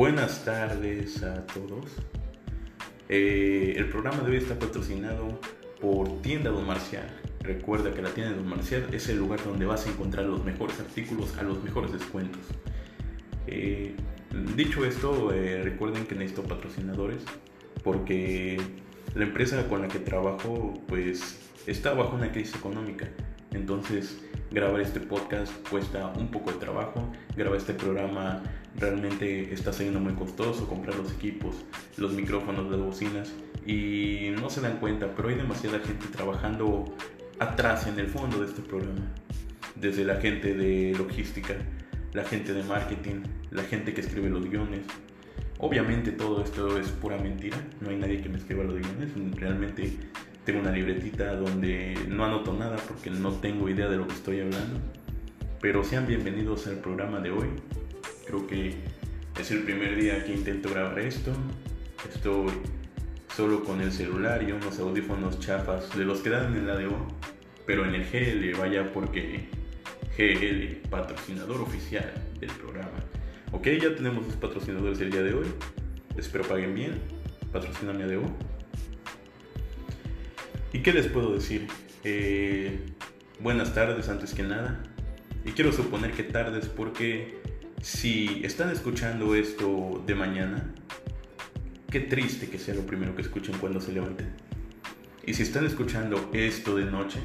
Buenas tardes a todos. Eh, el programa de hoy está patrocinado por Tienda Don Marcial. Recuerda que la tienda Don Marcial es el lugar donde vas a encontrar los mejores artículos a los mejores descuentos. Eh, dicho esto, eh, recuerden que necesito patrocinadores porque la empresa con la que trabajo pues está bajo una crisis económica. Entonces grabar este podcast cuesta un poco de trabajo, grabar este programa realmente está siendo muy costoso, comprar los equipos, los micrófonos, las bocinas y no se dan cuenta, pero hay demasiada gente trabajando atrás en el fondo de este programa, desde la gente de logística, la gente de marketing, la gente que escribe los guiones. Obviamente todo esto es pura mentira, no hay nadie que me escriba los guiones, realmente tengo una libretita donde no anoto nada porque no tengo idea de lo que estoy hablando. Pero sean bienvenidos al programa de hoy. Creo que es el primer día que intento grabar esto. Estoy solo con el celular y unos audífonos chafas de los que dan en la de O. Pero en el GL, vaya porque GL, patrocinador oficial del programa. Ok, ya tenemos los patrocinadores el día de hoy. Espero paguen bien. Patrocíname de ¿Y qué les puedo decir? Eh, buenas tardes antes que nada. Y quiero suponer que tardes porque si están escuchando esto de mañana, qué triste que sea lo primero que escuchen cuando se levanten. Y si están escuchando esto de noche,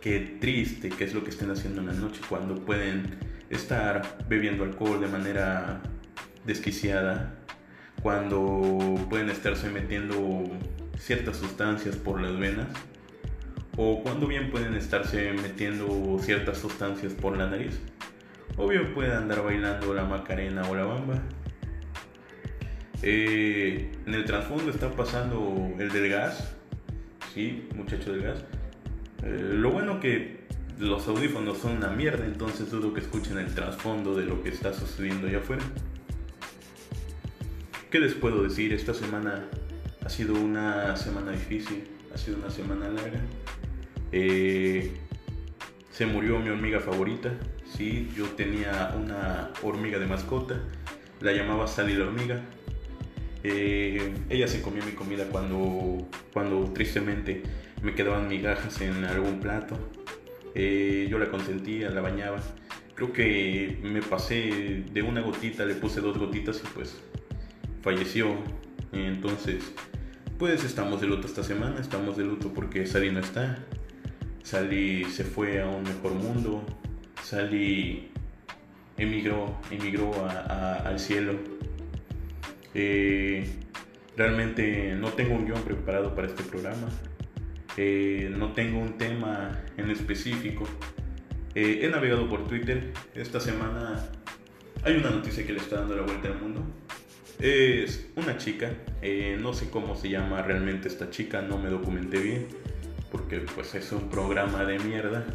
qué triste que es lo que estén haciendo en la noche cuando pueden estar bebiendo alcohol de manera desquiciada, cuando pueden estarse metiendo ciertas sustancias por las venas o cuando bien pueden estarse metiendo ciertas sustancias por la nariz o bien pueden andar bailando la macarena o la bamba. Eh, en el trasfondo está pasando el del gas, sí, muchacho del gas. Eh, lo bueno que los audífonos son una mierda, entonces dudo que escuchen el trasfondo de lo que está sucediendo allá afuera. ¿Qué les puedo decir? Esta semana ha sido una semana difícil, ha sido una semana larga. Eh, se murió mi hormiga favorita. Sí, yo tenía una hormiga de mascota. La llamaba Sally la hormiga. Eh, ella se comió mi comida cuando, cuando tristemente me quedaban migajas en algún plato. Eh, yo la consentía, la bañaba. Creo que me pasé de una gotita, le puse dos gotitas y pues falleció. Entonces, pues estamos de luto esta semana, estamos de luto porque Sally no está. Sally se fue a un mejor mundo. Sally emigró, emigró al cielo. Eh, realmente no tengo un guion preparado para este programa. Eh, no tengo un tema en específico. Eh, he navegado por Twitter. Esta semana hay una noticia que le está dando la vuelta al mundo. Es una chica, eh, no sé cómo se llama realmente esta chica, no me documenté bien, porque pues es un programa de mierda.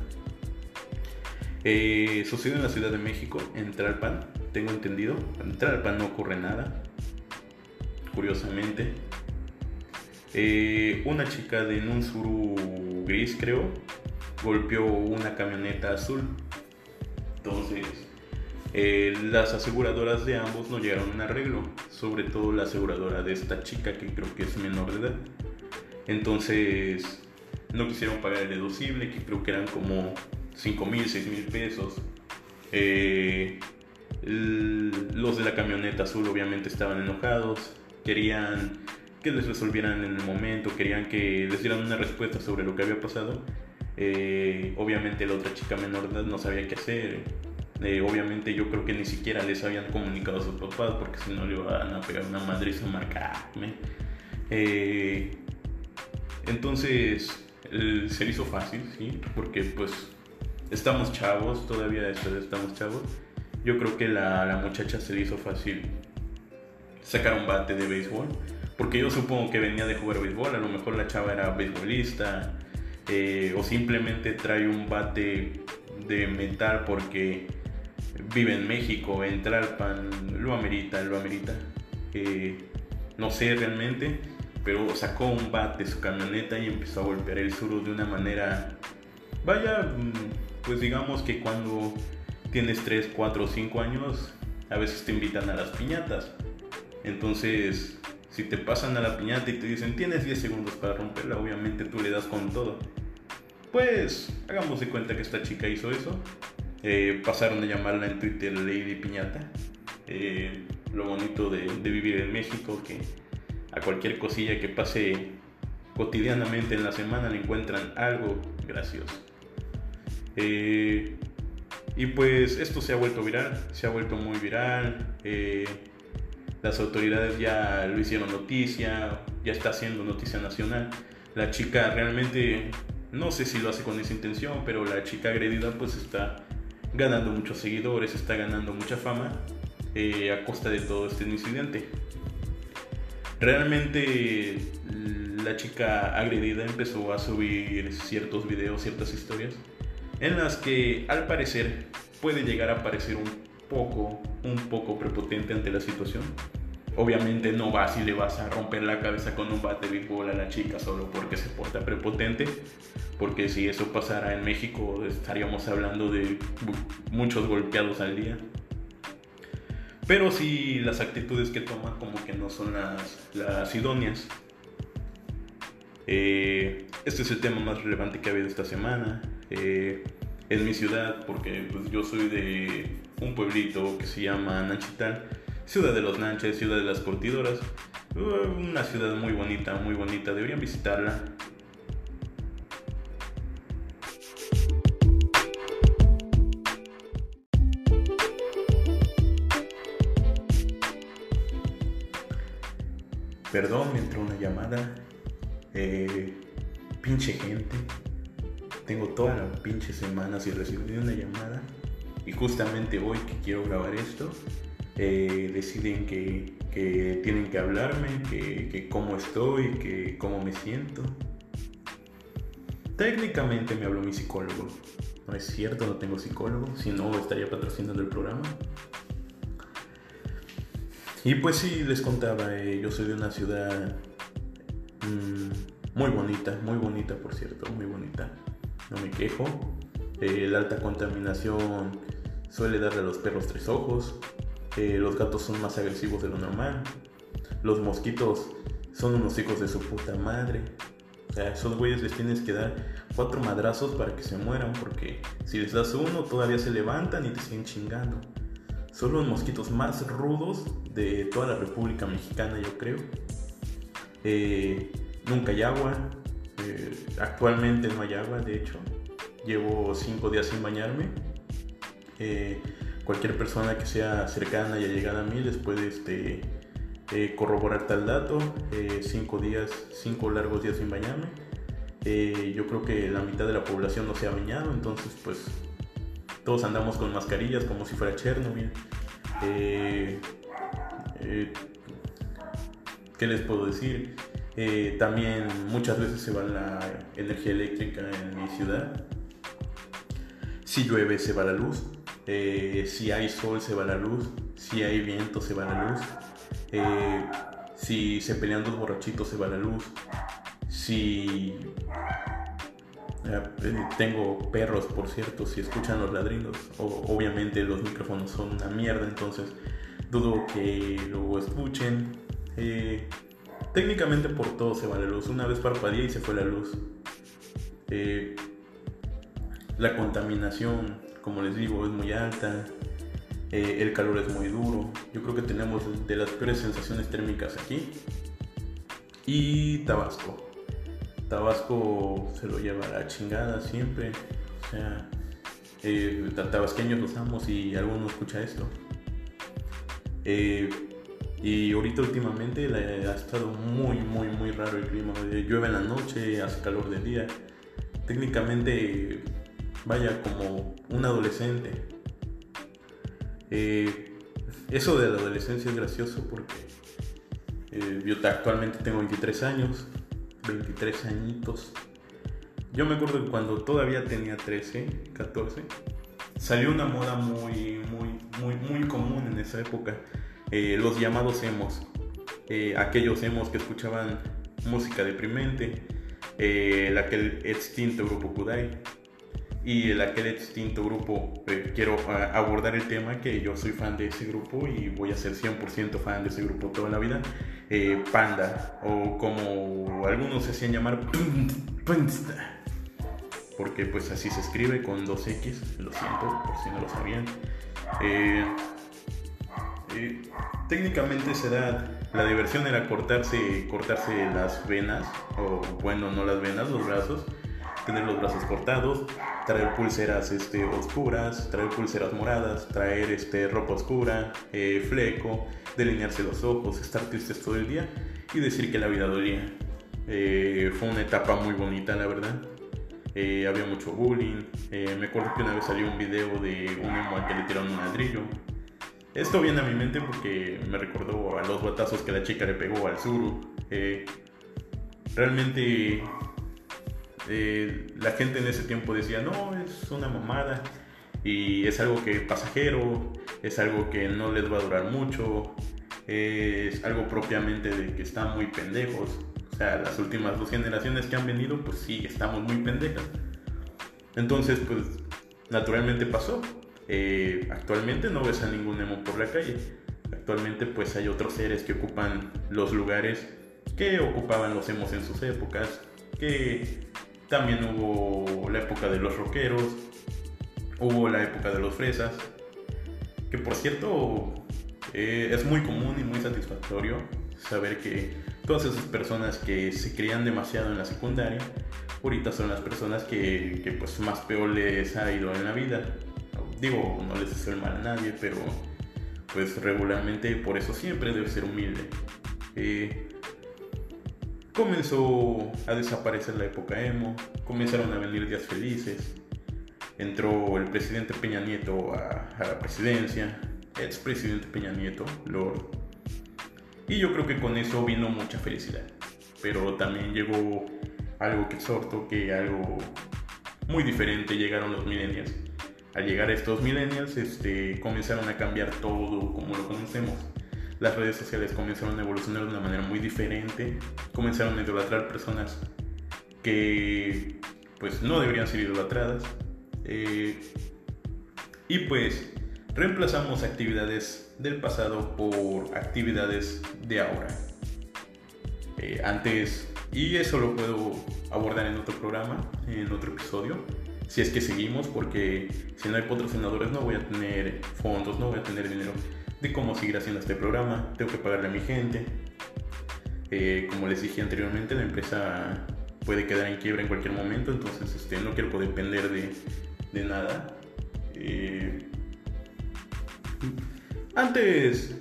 Eh, sucedió en la Ciudad de México, en Tralpan, tengo entendido. En Tralpan no ocurre nada, curiosamente. Eh, una chica de un suru gris, creo, golpeó una camioneta azul. Entonces, eh, las aseguradoras de ambos no llegaron a un arreglo, sobre todo la aseguradora de esta chica que creo que es menor de edad. Entonces no quisieron pagar el deducible, que creo que eran como 5 mil, 6 mil pesos. Eh, los de la camioneta azul obviamente estaban enojados, querían que les resolvieran en el momento, querían que les dieran una respuesta sobre lo que había pasado. Eh, obviamente la otra chica menor de edad no sabía qué hacer, eh, obviamente yo creo que ni siquiera les habían comunicado a sus papás porque si no le iban a pegar una madriza marca. Eh, entonces se le hizo fácil, ¿sí? Porque pues estamos chavos, todavía estamos chavos. Yo creo que la, la muchacha se le hizo fácil sacar un bate de béisbol. Porque yo supongo que venía de jugar béisbol, a lo mejor la chava era beisbolista. Eh, o simplemente trae un bate de metal porque vive en México, en Tlalpan, lo amerita, lo amerita. Eh, no sé realmente, pero sacó un bat de su camioneta y empezó a golpear el suru de una manera, vaya, mm, pues digamos que cuando tienes 3, 4 o 5 años, a veces te invitan a las piñatas. Entonces, si te pasan a la piñata y te dicen tienes 10 segundos para romperla, obviamente tú le das con todo. Pues hagamos de cuenta que esta chica hizo eso. Eh, pasaron a llamarla en Twitter Lady Piñata. Eh, lo bonito de, vivir en México, que a cualquier cosilla que pase cotidianamente en la semana le encuentran algo gracioso. Eh, y pues esto se ha vuelto viral, se ha vuelto muy viral. las autoridades ya lo hicieron noticia, ya está haciendo noticia nacional. La chica realmente no sé si lo hace con esa intención, pero la chica agredida pues está ganando muchos seguidores, está ganando mucha fama eh, a costa de todo este incidente. Realmente la chica agredida empezó a subir ciertos videos, ciertas historias, en las que al parecer puede llegar a parecer un poco, un poco prepotente ante la situación Obviamente no vas y le vas a romper la cabeza con un bate de béisbol a la chica solo porque se porta prepotente. Porque si eso pasara en México estaríamos hablando de muchos golpeados al día. Pero si las actitudes que toma como que no son las, las idóneas. Eh, este es el tema más relevante que ha habido esta semana. Eh, en mi ciudad, porque pues, yo soy de un pueblito que se llama Nanchital Ciudad de los Nanches, Ciudad de las Curtidoras. Uh, una ciudad muy bonita, muy bonita. Deberían visitarla. Perdón, me entró una llamada. Eh, pinche gente. Tengo toda la pinche semana sin recibir una llamada. Y justamente hoy que quiero grabar esto, eh, deciden que, tienen que hablarme, que, que, cómo estoy, que cómo me siento. Técnicamente me habló mi psicólogo. No es cierto, no tengo psicólogo, si no estaría patrocinando el programa. Y pues sí, les contaba, eh, yo soy de una ciudad mm, muy bonita, muy bonita por cierto, muy bonita. No me quejo. Eh, la alta contaminación suele darle a los perros tres ojos los gatos son más agresivos de lo normal, los mosquitos son unos hijos de su puta madre. O sea, esos güeyes les tienes que dar cuatro madrazos para que se mueran, porque si les das uno todavía se levantan y te siguen chingando. Son los mosquitos más rudos de toda la República Mexicana, yo creo. Eh, nunca hay agua. Eh, actualmente no hay agua, de hecho. Llevo cinco días sin bañarme. Eh, cualquier persona que sea cercana y allegada a mí les puede este, eh, corroborar tal dato. Eh, cinco días, cinco largos días sin bañarme. Eh, yo creo que la mitad de la población no se ha bañado, entonces pues todos andamos con mascarillas como si fuera Chernobyl. ¿Qué les puedo decir? también muchas veces se va la energía eléctrica en mi ciudad. Si llueve se va la luz. Eh, si hay sol se va la luz, si hay viento se va la luz, eh, si se pelean dos borrachitos se va la luz, si eh, tengo perros por cierto, si escuchan los ladridos, obviamente los micrófonos son una mierda, entonces dudo que lo escuchen. técnicamente por todo se va la luz, una vez parpadea y se fue la luz. la contaminación como les digo, es muy alta, eh, el calor es muy duro, yo creo que tenemos de las peores sensaciones térmicas aquí. Y Tabasco. Tabasco se lo lleva a la chingada siempre. O sea, eh, tabasqueños los amos y alguno escucha esto. Eh, y ahorita últimamente ha estado muy, muy, muy raro el clima. Llueve en la noche, hace calor de día. Técnicamente vaya, como un adolescente. Eh, eso de la adolescencia es gracioso porque eh, yo actualmente tengo 23 años, 23 añitos. Yo me acuerdo que cuando todavía tenía 13, 14, salió una moda muy, muy, muy, muy común en esa época. Eh, los llamados emos. aquellos emos que escuchaban música deprimente. el aquel extinto grupo Kudai y el aquel extinto grupo, eh, quiero ah, abordar el tema que yo soy fan de ese grupo y voy a ser 100% fan de ese grupo toda la vida, eh, Panda, o como algunos se hacían llamar, porque pues así se escribe con dos X, lo siento, por si no lo sabían. Eh, técnicamente se da, la diversión era cortarse, cortarse las venas, o bueno, no las venas, los brazos, tener los brazos cortados, traer pulseras este, oscuras, traer pulseras moradas, traer este, ropa oscura, eh, fleco, delinearse los ojos, estar tristes todo el día y decir que la vida dolía. Eh, fue una etapa muy bonita, la verdad. Eh, había mucho bullying. me acuerdo que una vez salió un video de un emo al que le tiraron un ladrillo. Esto viene a mi mente porque me recordó a los batazos que la chica le pegó al Zuru. realmente eh, la gente en ese tiempo decía, no, es una mamada y es algo que pasajero, es algo que no les va a durar mucho, es algo propiamente de que están muy pendejos. O sea, las últimas dos generaciones que han venido, pues sí, estamos muy pendejas. Entonces, pues naturalmente pasó. Eh, actualmente no ves a ningún emo por la calle. Actualmente pues hay otros seres que ocupan los lugares que ocupaban los emos en sus épocas, que también hubo la época de los rockeros, hubo la época de los fresas, que por cierto eh, es muy común y muy satisfactorio saber que todas esas personas que se creían demasiado en la secundaria, ahorita son las personas que, pues más peor les ha ido en la vida. Digo, no les deseo el mal a nadie, pero pues regularmente por eso siempre debe ser humilde. Eh, comenzó a desaparecer la época emo, comenzaron a venir días felices, entró el presidente Peña Nieto a, la presidencia, expresidente Peña Nieto, Lord, y yo creo que con eso vino mucha felicidad, pero también llegó algo que exhorto, que algo muy diferente, llegaron los millennials. Al llegar a estos millennials, este, comenzaron a cambiar todo como lo conocemos las redes sociales comenzaron a evolucionar de una manera muy diferente, comenzaron a idolatrar personas que pues no deberían ser idolatradas eh, y pues reemplazamos actividades del pasado por actividades de ahora. Eh, antes, y eso lo puedo abordar en otro programa, en otro episodio, si es que seguimos, porque si no hay patrocinadores no voy a tener fondos, no voy a tener dinero de cómo seguir haciendo este programa. Tengo que pagarle a mi gente. Eh, como les dije anteriormente, la empresa puede quedar en quiebra en cualquier momento, entonces este, no quiero depender de, de nada. Eh, antes,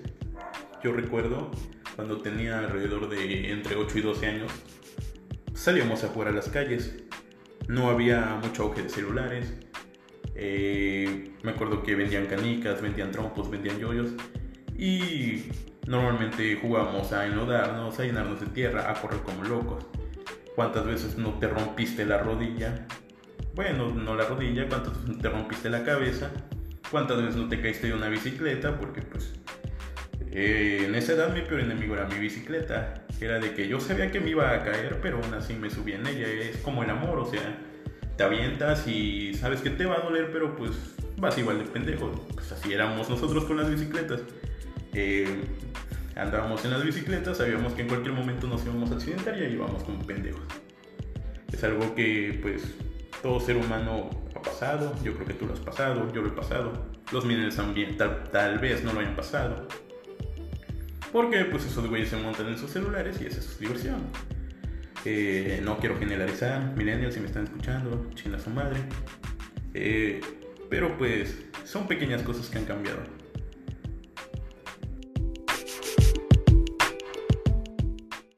yo recuerdo, cuando tenía alrededor de entre 8 y 12 años, salíamos a jugar a las calles. No había mucho auge de celulares, eh, me acuerdo que vendían canicas, vendían trompos, vendían yoyos. Y normalmente jugábamos a enlodarnos, a llenarnos de tierra, a correr como locos. ¿Cuántas veces no te rompiste la rodilla? Bueno, no la rodilla, ¿cuántas veces no te rompiste la cabeza? ¿Cuántas veces no te caíste de una bicicleta? Porque pues eh, en esa edad mi peor enemigo era mi bicicleta. Era de que yo sabía que me iba a caer, pero aún así me subía en ella. Es como el amor, o sea, te avientas y sabes que te va a doler, pero pues vas igual de pendejo. Pues así éramos nosotros con las bicicletas. Eh, andábamos en las bicicletas, sabíamos que en cualquier momento nos íbamos a accidentar y ahí íbamos como pendejos. Es algo que pues todo ser humano ha pasado, yo creo que tú lo has pasado, yo lo he pasado, los millennials también tal, tal vez no lo hayan pasado. Porque pues esos güeyes se montan en sus celulares y esa es su diversión. No quiero generalizar, millennials si me están escuchando, chinga su madre. Eh, pero pues son pequeñas cosas que han cambiado.